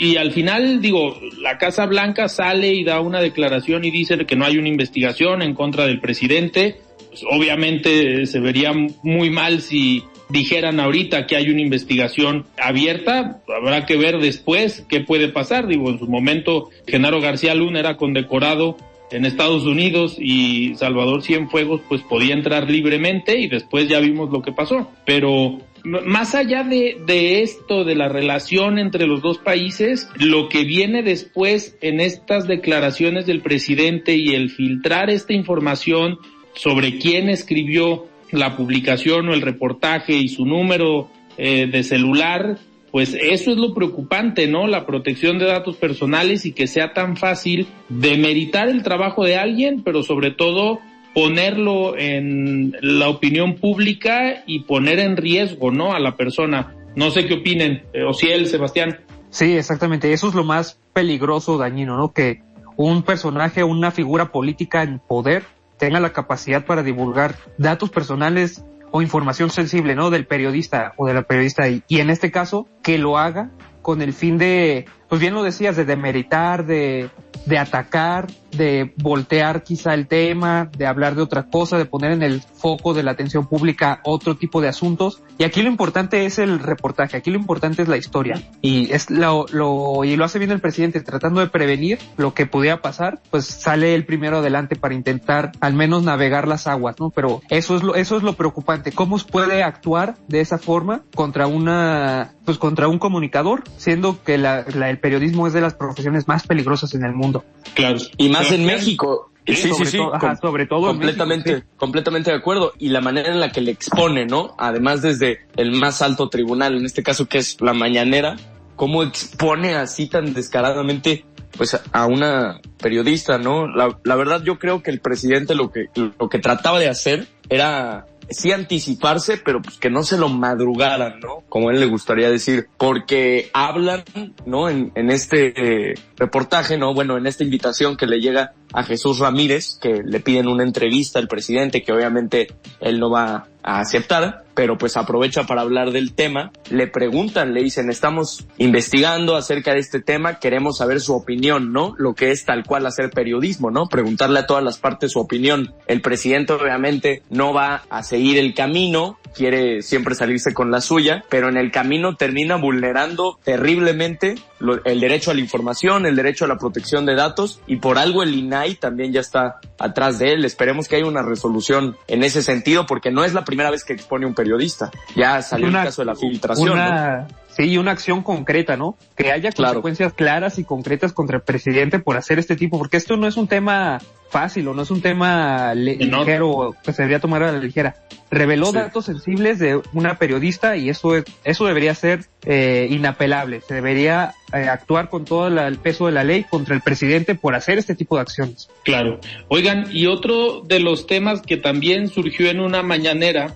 y al final, digo, la Casa Blanca sale y da una declaración y dice que no hay una investigación en contra del presidente. Pues, obviamente eh, se vería muy mal si dijeran ahorita que hay una investigación abierta, habrá que ver después qué puede pasar. Digo, en su momento Genaro García Luna era condecorado en Estados Unidos y Salvador Cienfuegos pues podía entrar libremente y después ya vimos lo que pasó. Pero más allá de, de esto, de la relación entre los dos países, lo que viene después en estas declaraciones del presidente y el filtrar esta información sobre quién escribió la publicación o el reportaje y su número eh, de celular, pues eso es lo preocupante, ¿no? La protección de datos personales y que sea tan fácil demeritar el trabajo de alguien, pero sobre todo ponerlo en la opinión pública y poner en riesgo, ¿no? A la persona. No sé qué opinen, eh, Ociel, Sebastián. Sí, exactamente. Eso es lo más peligroso, dañino, ¿no? Que un personaje, una figura política en poder tenga la capacidad para divulgar datos personales o información sensible, ¿no? Del periodista o de la periodista. Y, y en este caso, que lo haga con el fin de, pues bien lo decías, de demeritar, de, de atacar, de voltear quizá el tema, de hablar de otra cosa, de poner en el foco de la atención pública otro tipo de asuntos. Y aquí lo importante es el reportaje, aquí lo importante es la historia. Y es lo, lo, y lo hace bien el presidente tratando de prevenir lo que pudiera pasar, pues sale el primero adelante para intentar al menos navegar las aguas, ¿no? Pero eso es lo, eso es lo preocupante. ¿Cómo puede actuar de esa forma contra una, pues contra un comunicador, siendo que la, la- el periodismo es de las profesiones más peligrosas en el mundo? Claro. Y más en. México. Sí, sí, sobre sí. ajá, com- sobre todo en completamente, México, completamente de acuerdo. Y la manera en la que le expone, ¿no? Además desde el más alto tribunal, en este caso que es la mañanera, cómo expone así tan descaradamente pues a- a una periodista, ¿no? La, la verdad yo creo que el presidente lo que, lo que trataba de hacer era sí anticiparse, pero pues que no se lo madrugaran, ¿no? Como él le gustaría decir, porque hablan, ¿no? En, en este eh, reportaje, ¿no? Bueno, en esta invitación que le llega a Jesús Ramírez, que le piden una entrevista al presidente, que obviamente él no va a aceptar, pero pues aprovecha para hablar del tema. Le preguntan, le dicen, estamos investigando acerca de este tema, queremos saber su opinión, ¿no? Lo que es tal cual hacer periodismo, ¿no? Preguntarle a todas las partes su opinión. El presidente obviamente no va a seguir el camino, quiere siempre salirse con la suya, pero en el camino termina vulnerando terriblemente el derecho a la información, el derecho a la protección de datos y por algo el INAI también ya está atrás de él. Esperemos que haya una resolución en ese sentido porque no es la primera vez que expone un periodista. Ya salió el caso de la filtración. Una, Sí, una acción concreta, ¿no? Que haya consecuencias claras y concretas contra el presidente por hacer este tipo, porque esto no es un tema fácil o no es un tema ligero que se debería tomar a la ligera. Reveló datos sensibles de una periodista y eso es, eso debería ser eh, inapelable. Se debería eh, actuar con todo el peso de la ley contra el presidente por hacer este tipo de acciones. Claro. Oigan, y otro de los temas que también surgió en una mañanera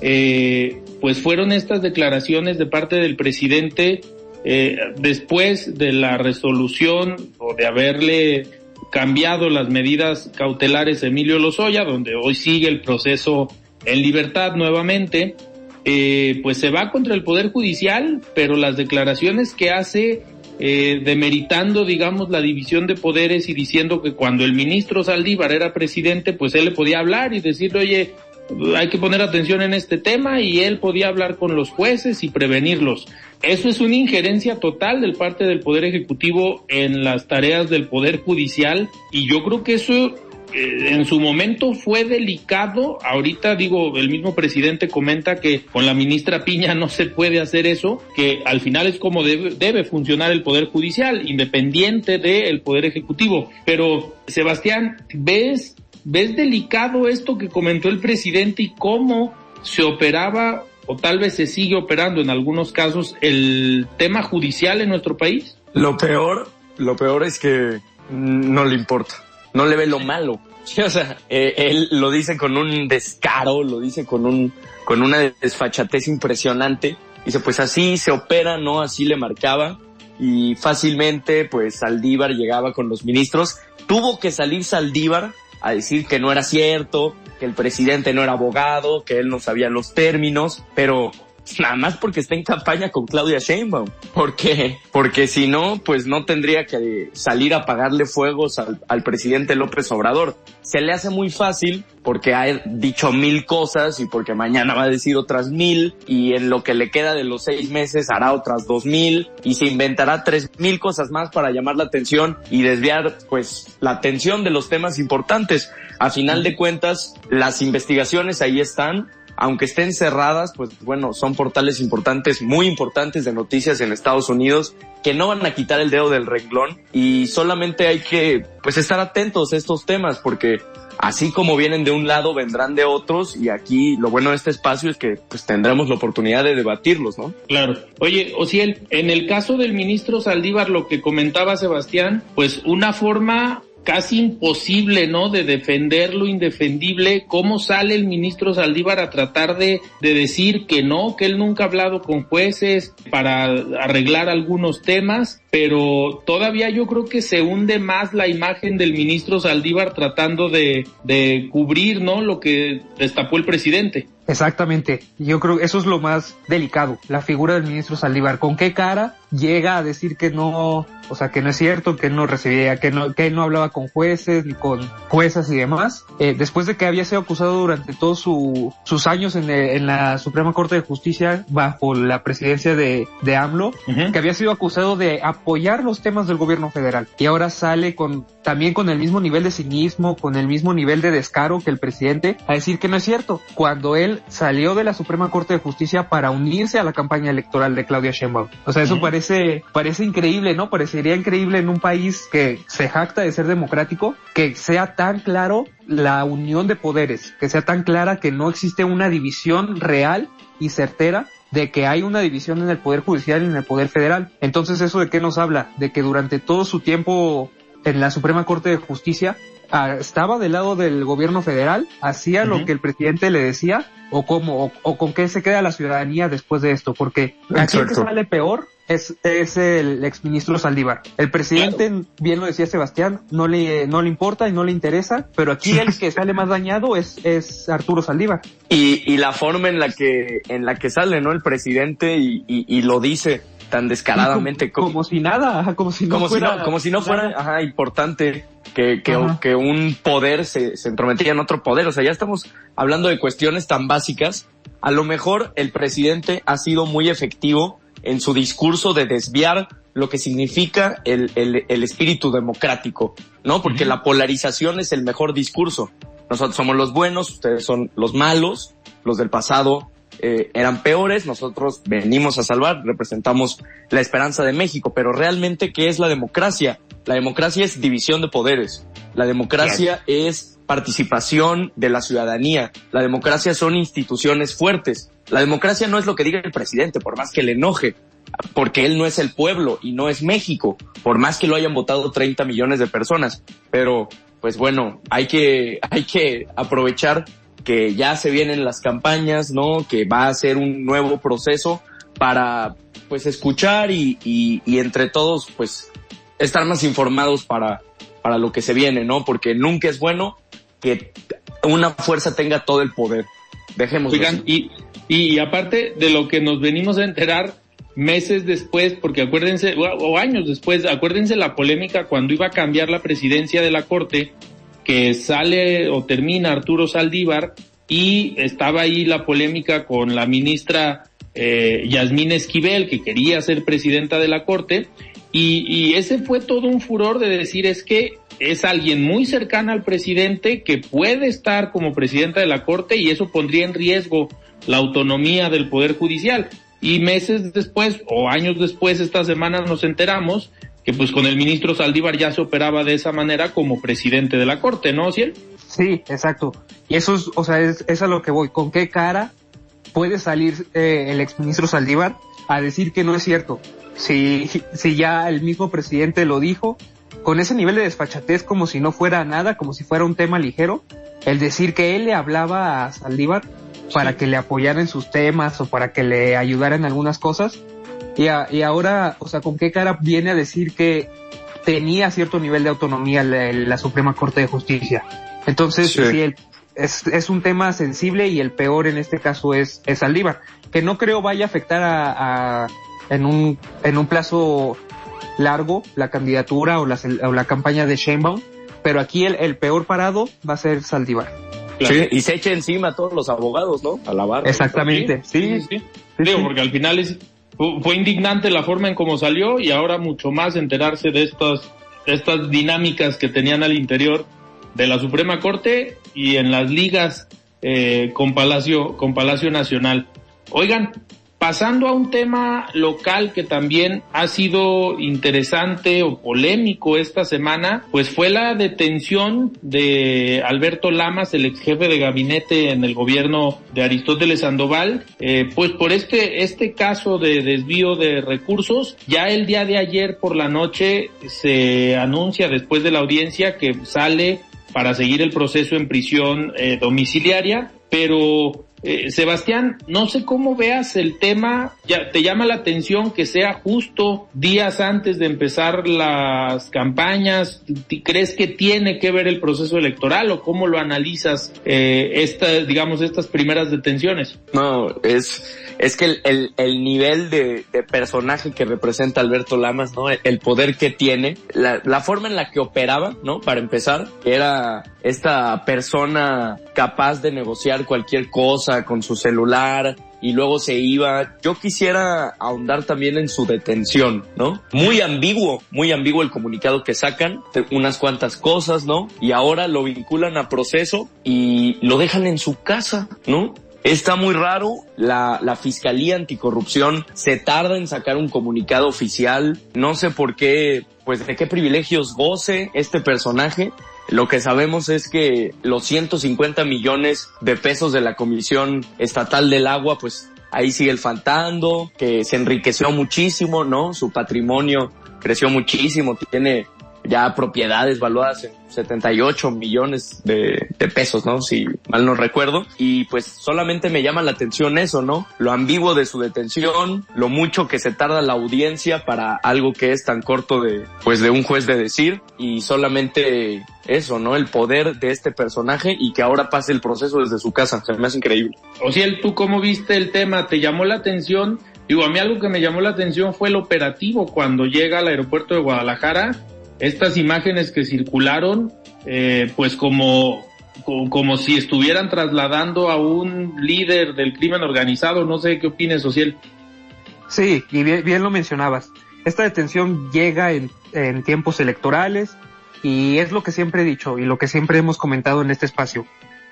eh, pues fueron estas declaraciones de parte del presidente eh, después de la resolución o de haberle cambiado las medidas cautelares Emilio Lozoya, donde hoy sigue el proceso en libertad nuevamente, eh, pues se va contra el Poder Judicial, pero las declaraciones que hace eh, demeritando, digamos, la división de poderes y diciendo que cuando el ministro Saldívar era presidente, pues él le podía hablar y decirle, oye, hay que poner atención en este tema y él podía hablar con los jueces y prevenirlos. Eso es una injerencia total del parte del Poder Ejecutivo en las tareas del Poder Judicial y yo creo que eso eh, en su momento fue delicado. Ahorita digo, el mismo presidente comenta que con la ministra Piña no se puede hacer eso, que al final es como debe, debe funcionar el Poder Judicial, independiente del Poder Ejecutivo. Pero, Sebastián, ¿ves ¿Ves delicado esto que comentó el presidente y cómo se operaba o tal vez se sigue operando en algunos casos el tema judicial en nuestro país? Lo peor, lo peor es que no le importa, no le ve lo malo. o sea, eh, él lo dice con un descaro, lo dice con un, con una desfachatez impresionante. Dice, pues así se opera, no así le marcaba. Y fácilmente, pues Saldívar llegaba con los ministros. Tuvo que salir Saldívar a decir que no era cierto, que el presidente no era abogado, que él no sabía los términos, pero nada más porque está en campaña con Claudia Sheinbaum. ¿Por qué? Porque si no, pues no tendría que salir a pagarle fuegos al, al, presidente López Obrador. Se le hace muy fácil porque ha dicho mil cosas y porque mañana va a decir otras mil y en lo que le queda de los seis meses hará otras dos mil y se inventará tres mil cosas más para llamar la atención y desviar pues la atención de los temas importantes. A final de cuentas, las investigaciones ahí están, aunque estén cerradas, pues bueno, son portales importantes, muy importantes de noticias en Estados Unidos que no van a quitar el dedo del renglón y solamente hay que pues estar atentos a estos temas porque así como vienen de un lado vendrán de otros y aquí lo bueno de este espacio es que pues tendremos la oportunidad de debatirlos, ¿no? Claro. Oye, Ociel, en el caso del ministro Saldívar, lo que comentaba Sebastián, pues una forma casi imposible, ¿no? De defender lo indefendible. ¿Cómo sale el ministro Saldívar a tratar de, de decir que no, que él nunca ha hablado con jueces para arreglar algunos temas? Pero todavía yo creo que se hunde más la imagen del ministro Saldívar tratando de, de cubrir, ¿no? Lo que destapó el presidente. Exactamente. Yo creo que eso es lo más delicado, la figura del ministro Saldívar. ¿Con qué cara llega a decir que no, o sea, que no es cierto, que no recibía, que no, que él no hablaba con jueces ni con juezas y demás? Eh, después de que había sido acusado durante todos su, sus años en, en, la Suprema Corte de Justicia bajo la presidencia de, de AMLO, uh -huh. que había sido acusado de apoyar los temas del gobierno federal. Y ahora sale con, también con el mismo nivel de cinismo, con el mismo nivel de descaro que el presidente, a decir que no es cierto, cuando él salió de la Suprema Corte de Justicia para unirse a la campaña electoral de Claudia Sheinbaum. O sea, eso uh -huh. parece, parece increíble, ¿no? Parecería increíble en un país que se jacta de ser democrático, que sea tan claro la unión de poderes, que sea tan clara que no existe una división real y certera de que hay una división en el Poder Judicial y en el Poder Federal. Entonces, ¿eso de qué nos habla? De que durante todo su tiempo en la Suprema Corte de Justicia estaba del lado del gobierno federal, hacía uh -huh. lo que el presidente le decía, o cómo, o, o, con qué se queda la ciudadanía después de esto, porque aquí el que sale peor es, es el exministro Saldívar. El presidente, bien lo decía Sebastián, no le, no le importa y no le interesa, pero aquí el que sale más dañado es, es Arturo Saldívar. Y, y la forma en la que, en la que sale, ¿no? El presidente y, y, y lo dice tan descaradamente. Como, como, si nada, como si no como fuera. Si no, como si no fuera ajá, importante que, que, que un poder se, se entrometiera en otro poder. O sea, ya estamos hablando de cuestiones tan básicas. A lo mejor el presidente ha sido muy efectivo en su discurso de desviar lo que significa el, el, el espíritu democrático, ¿no? Porque uh -huh. la polarización es el mejor discurso. Nosotros somos los buenos, ustedes son los malos, los del pasado eh, eran peores, nosotros venimos a salvar, representamos la esperanza de México, pero realmente, ¿qué es la democracia? La democracia es división de poderes, la democracia Bien. es participación de la ciudadanía, la democracia son instituciones fuertes, la democracia no es lo que diga el presidente, por más que le enoje, porque él no es el pueblo y no es México, por más que lo hayan votado 30 millones de personas, pero pues bueno, hay que, hay que aprovechar que ya se vienen las campañas, ¿no? Que va a ser un nuevo proceso para, pues, escuchar y, y, y entre todos, pues, estar más informados para, para lo que se viene, ¿no? Porque nunca es bueno que una fuerza tenga todo el poder. Dejemos. Oigan, y, y aparte de lo que nos venimos a enterar meses después, porque acuérdense, o años después, acuérdense la polémica cuando iba a cambiar la presidencia de la Corte, que sale o termina Arturo Saldívar y estaba ahí la polémica con la ministra eh, Yasmín Esquivel, que quería ser presidenta de la Corte, y, y ese fue todo un furor de decir es que es alguien muy cercana al presidente que puede estar como presidenta de la Corte y eso pondría en riesgo la autonomía del Poder Judicial. Y meses después o años después, esta semana nos enteramos que pues con el ministro Saldívar ya se operaba de esa manera como presidente de la Corte, ¿no, Ciel? Sí, exacto. Y eso es, o sea, es, es a lo que voy. ¿Con qué cara puede salir eh, el exministro Saldívar a decir que no es cierto? Si, si ya el mismo presidente lo dijo, con ese nivel de desfachatez como si no fuera nada, como si fuera un tema ligero, el decir que él le hablaba a Saldívar para sí. que le apoyara en sus temas o para que le ayudara en algunas cosas, y, a, y ahora, o sea, ¿con qué cara viene a decir que tenía cierto nivel de autonomía la, la Suprema Corte de Justicia? Entonces, sí. el, es, es, un tema sensible y el peor en este caso es, es Saldívar, que no creo vaya a afectar a, a en, un, en un plazo largo la candidatura o la, o la campaña de Sheinbaum, pero aquí el, el peor parado va a ser Saldívar. Claro. Sí, y se echa encima a todos los abogados, ¿no? A la barra. Exactamente, sí. sí, sí. Digo, porque al final es, fue indignante la forma en cómo salió y ahora mucho más enterarse de estas, de estas dinámicas que tenían al interior de la Suprema Corte y en las ligas eh, con Palacio, con Palacio Nacional. Oigan, pasando a un tema local que también ha sido interesante o polémico esta semana, pues fue la detención de Alberto Lamas, el ex jefe de gabinete en el gobierno de Aristóteles Sandoval, eh, pues por este, este caso de desvío de recursos, ya el día de ayer por la noche se anuncia después de la audiencia que sale para seguir el proceso en prisión eh, domiciliaria, pero eh, Sebastián, no sé cómo veas el tema, ya te llama la atención que sea justo días antes de empezar las campañas, ¿crees que tiene que ver el proceso electoral o cómo lo analizas eh, digamos, estas primeras detenciones? No, es, es que el, el, el nivel de, de, personaje que representa Alberto Lamas, ¿no? El poder que tiene, la, la forma en la que operaba, ¿no? Para empezar, era esta persona capaz de negociar cualquier cosa con su celular y luego se iba. Yo quisiera ahondar también en su detención, ¿no? Muy ambiguo, muy ambiguo el comunicado que sacan, unas cuantas cosas, ¿no? Y ahora lo vinculan a proceso y lo dejan en su casa, ¿no? Está muy raro, la, la Fiscalía Anticorrupción se tarda en sacar un comunicado oficial, no sé por qué, pues de qué privilegios goce este personaje, lo que sabemos es que los 150 millones de pesos de la Comisión Estatal del Agua, pues ahí sigue faltando, que se enriqueció muchísimo, ¿no? Su patrimonio creció muchísimo, tiene ya propiedades valuadas en 78 millones de, de, pesos, ¿no? Si mal no recuerdo. Y pues solamente me llama la atención eso, ¿no? Lo ambiguo de su detención, lo mucho que se tarda la audiencia para algo que es tan corto de, pues de un juez de decir y solamente eso, ¿no? El poder de este personaje y que ahora pase el proceso desde su casa. Se me hace increíble. O sea, ¿tú cómo viste el tema? ¿Te llamó la atención? Digo, a mí algo que me llamó la atención fue el operativo cuando llega al aeropuerto de Guadalajara. Estas imágenes que circularon, eh, pues como, como, si estuvieran trasladando a un líder del crimen organizado. No sé qué opines, Social. Sí, y bien, lo mencionabas. Esta detención llega en tiempos electorales y es lo que siempre he dicho y lo que siempre hemos comentado en este espacio,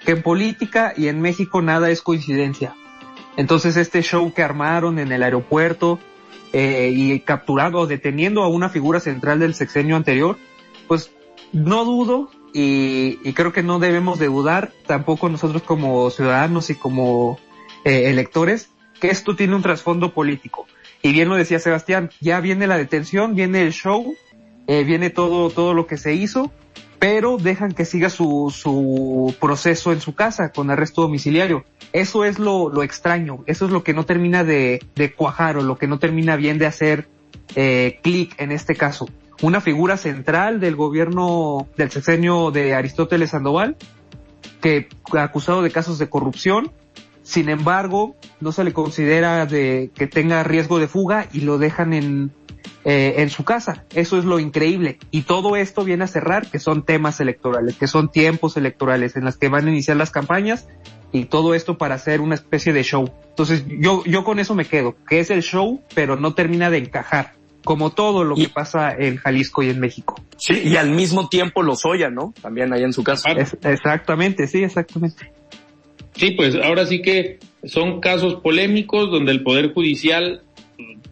que en política y en México nada es coincidencia entonces este show que armaron en el aeropuerto eh, y capturando o deteniendo a una figura central del sexenio anterior, pues no dudo y, creo que no debemos de dudar tampoco nosotros como ciudadanos y como eh, electores que esto tiene un trasfondo político. Y bien lo decía Sebastián, ya viene la detención, viene el show, eh, viene todo, todo lo que se hizo, pero dejan que siga su, su proceso en su casa con arresto domiciliario. Eso es lo, lo extraño, eso es lo que no termina de, de cuajar o lo que no termina bien de hacer eh, clic en este caso. Una figura central del gobierno del sexenio de Aristóteles Sandoval, que acusado de casos de corrupción, sin embargo, no se le considera de que tenga riesgo de fuga y lo dejan en, eh, en su casa. Eso es lo increíble. Y todo esto viene a cerrar que son temas electorales, que son tiempos electorales en las que van a iniciar las campañas y todo esto para hacer una especie de show. Entonces yo, yo con eso me quedo, que es el show, pero no termina de encajar. Como todo lo que pasa en Jalisco y en México. Sí, y al mismo tiempo los Oya, ¿no? También ahí en su casa. exactamente, sí, exactamente. Sí, pues ahora sí que son casos polémicos donde el Poder Judicial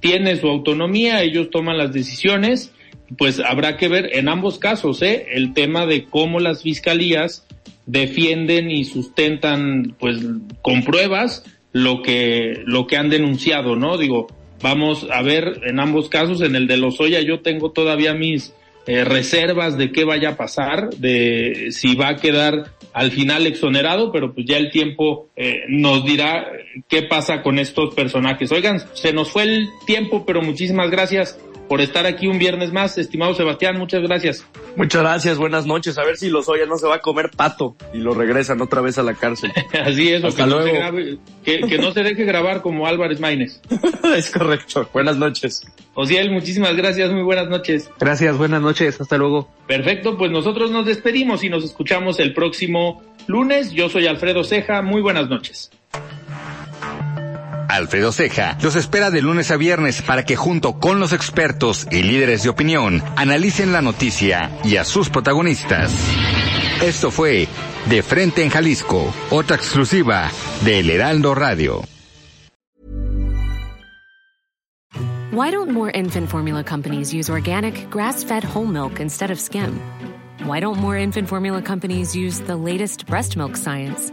tiene su autonomía, ellos toman las decisiones, pues habrá que ver en ambos casos, ¿eh? El tema de cómo las fiscalías defienden y sustentan, pues, con pruebas lo que, lo que han denunciado, ¿no? Digo, vamos a ver en ambos casos, en el de Lozoya yo tengo todavía mis eh, reservas de qué vaya a pasar, de si va a quedar al final exonerado, pero pues ya el tiempo eh, nos dirá qué pasa con estos personajes. Oigan, se nos fue el tiempo, pero muchísimas gracias por estar aquí un viernes más, estimado Sebastián, muchas gracias. Muchas gracias, buenas noches. A ver si los ya no se va a comer pato y lo regresan otra vez a la cárcel. Así es, que, No que, no se deje grabar como Álvarez Maínez. es correcto. Buenas noches. Osiel, muchísimas gracias, muy buenas noches. Gracias, buenas noches, hasta luego. Perfecto, pues nosotros nos despedimos y nos escuchamos el próximo lunes. Yo soy Alfredo Ceja, muy buenas noches. Alfredo Ceja los espera de lunes a viernes para que junto con los expertos y líderes de opinión analicen la noticia y a sus protagonistas. Esto fue De Frente en Jalisco, otra exclusiva de El Heraldo Radio. Why don't more infant formula companies use organic, grass-fed whole milk instead of skim? Why don't more infant formula companies use the latest breast milk science?